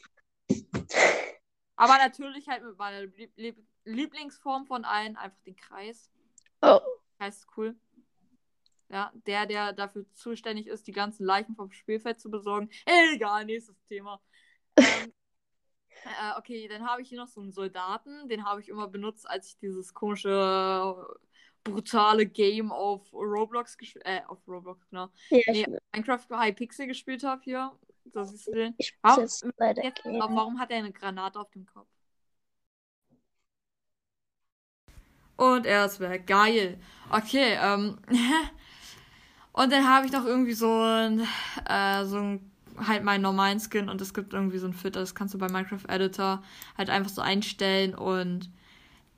aber natürlich halt mit meiner Lieb Lieb Lieblingsform von allen, einfach den Kreis. Oh. Kreis ist cool. Ja, der, der dafür zuständig ist, die ganzen Leichen vom Spielfeld zu besorgen. Egal, nächstes Thema. Äh, okay, dann habe ich hier noch so einen Soldaten. Den habe ich immer benutzt, als ich dieses komische, brutale Game auf Roblox gespielt äh, auf Roblox, genau. Ja, Nee, Minecraft High Pixel gespielt habe hier. So siehst du den. ich Warum, jetzt leider jetzt, aber warum hat er eine Granate auf dem Kopf? Und er ist weg. Geil. Okay, ähm. Und dann habe ich noch irgendwie so ein, äh, so ein, halt meinen normalen Skin und es gibt irgendwie so ein Filter, das kannst du bei Minecraft Editor halt einfach so einstellen und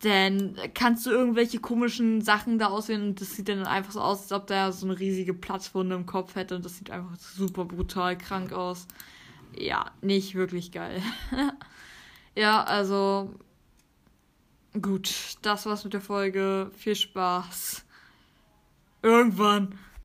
dann kannst du irgendwelche komischen Sachen da auswählen und das sieht dann einfach so aus, als ob der so eine riesige Platzwunde im Kopf hätte und das sieht einfach super brutal krank aus. Ja, nicht wirklich geil. ja, also gut, das war's mit der Folge. Viel Spaß. Irgendwann.